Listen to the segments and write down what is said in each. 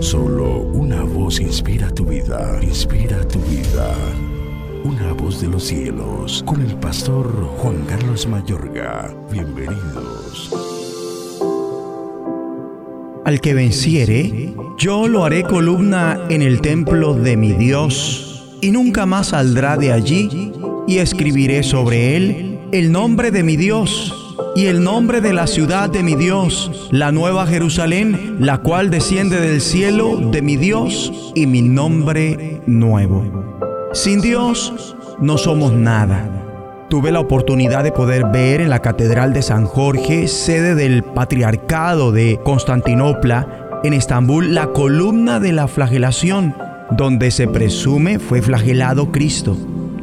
Solo una voz inspira tu vida, inspira tu vida. Una voz de los cielos, con el pastor Juan Carlos Mayorga. Bienvenidos. Al que venciere, yo lo haré columna en el templo de mi Dios, y nunca más saldrá de allí, y escribiré sobre él el nombre de mi Dios y el nombre de la ciudad de mi Dios, la nueva Jerusalén, la cual desciende del cielo de mi Dios y mi nombre nuevo. Sin Dios no somos nada. Tuve la oportunidad de poder ver en la Catedral de San Jorge, sede del Patriarcado de Constantinopla, en Estambul, la columna de la flagelación, donde se presume fue flagelado Cristo.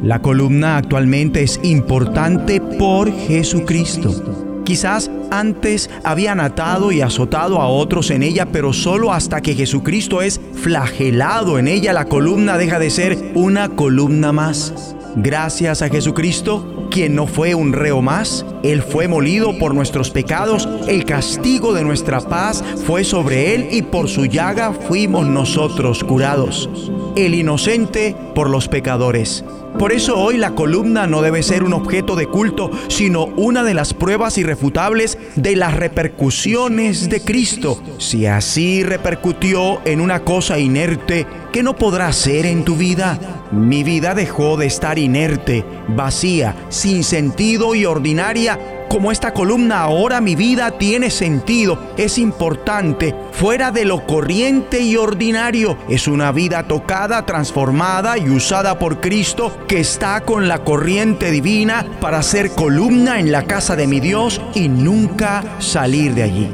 La columna actualmente es importante por Jesucristo. Quizás antes habían atado y azotado a otros en ella, pero solo hasta que Jesucristo es flagelado en ella, la columna deja de ser una columna más. Gracias a Jesucristo, quien no fue un reo más, Él fue molido por nuestros pecados, el castigo de nuestra paz fue sobre Él y por su llaga fuimos nosotros curados. El inocente por los pecadores. Por eso hoy la columna no debe ser un objeto de culto, sino una de las pruebas irrefutables de las repercusiones de Cristo. Si así repercutió en una cosa inerte, ¿qué no podrá ser en tu vida? Mi vida dejó de estar inerte, vacía, sin sentido y ordinaria como esta columna ahora mi vida tiene sentido, es importante, fuera de lo corriente y ordinario. Es una vida tocada, transformada y usada por Cristo que está con la corriente divina para ser columna en la casa de mi Dios y nunca salir de allí.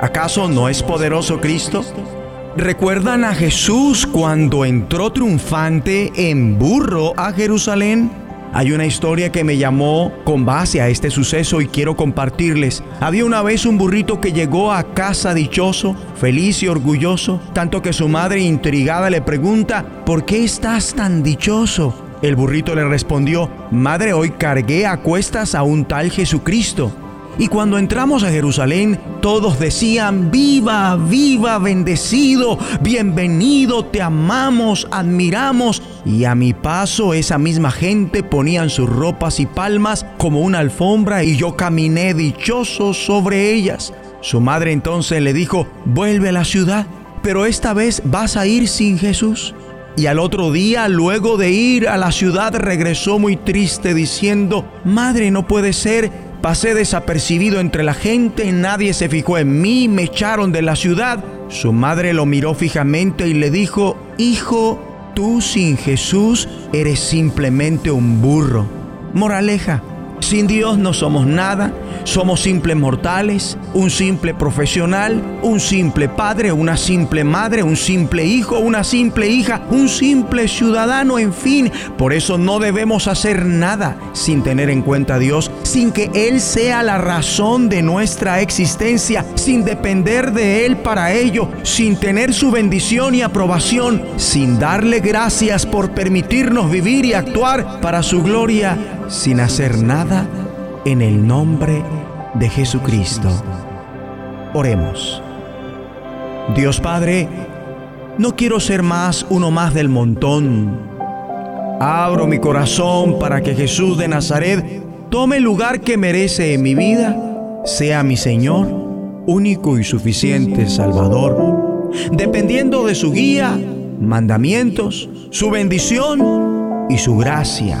¿Acaso no es poderoso Cristo? ¿Recuerdan a Jesús cuando entró triunfante en burro a Jerusalén? Hay una historia que me llamó con base a este suceso y quiero compartirles. Había una vez un burrito que llegó a casa dichoso, feliz y orgulloso, tanto que su madre intrigada le pregunta, ¿por qué estás tan dichoso? El burrito le respondió, Madre, hoy cargué a cuestas a un tal Jesucristo. Y cuando entramos a Jerusalén, todos decían, viva, viva, bendecido, bienvenido, te amamos, admiramos. Y a mi paso esa misma gente ponían sus ropas y palmas como una alfombra y yo caminé dichoso sobre ellas. Su madre entonces le dijo, vuelve a la ciudad, pero esta vez vas a ir sin Jesús. Y al otro día, luego de ir a la ciudad, regresó muy triste diciendo, Madre, no puede ser, Pasé desapercibido entre la gente, nadie se fijó en mí, me echaron de la ciudad. Su madre lo miró fijamente y le dijo, Hijo, tú sin Jesús eres simplemente un burro. Moraleja, sin Dios no somos nada, somos simples mortales, un simple profesional, un simple padre, una simple madre, un simple hijo, una simple hija, un simple ciudadano, en fin. Por eso no debemos hacer nada sin tener en cuenta a Dios, sin que Él sea la razón de nuestra existencia, sin depender de Él para ello, sin tener su bendición y aprobación, sin darle gracias por permitirnos vivir y actuar para su gloria, sin hacer nada en el nombre de Jesucristo. Oremos. Dios Padre, no quiero ser más uno más del montón. Abro mi corazón para que Jesús de Nazaret tome el lugar que merece en mi vida, sea mi Señor, único y suficiente Salvador, dependiendo de su guía, mandamientos, su bendición y su gracia.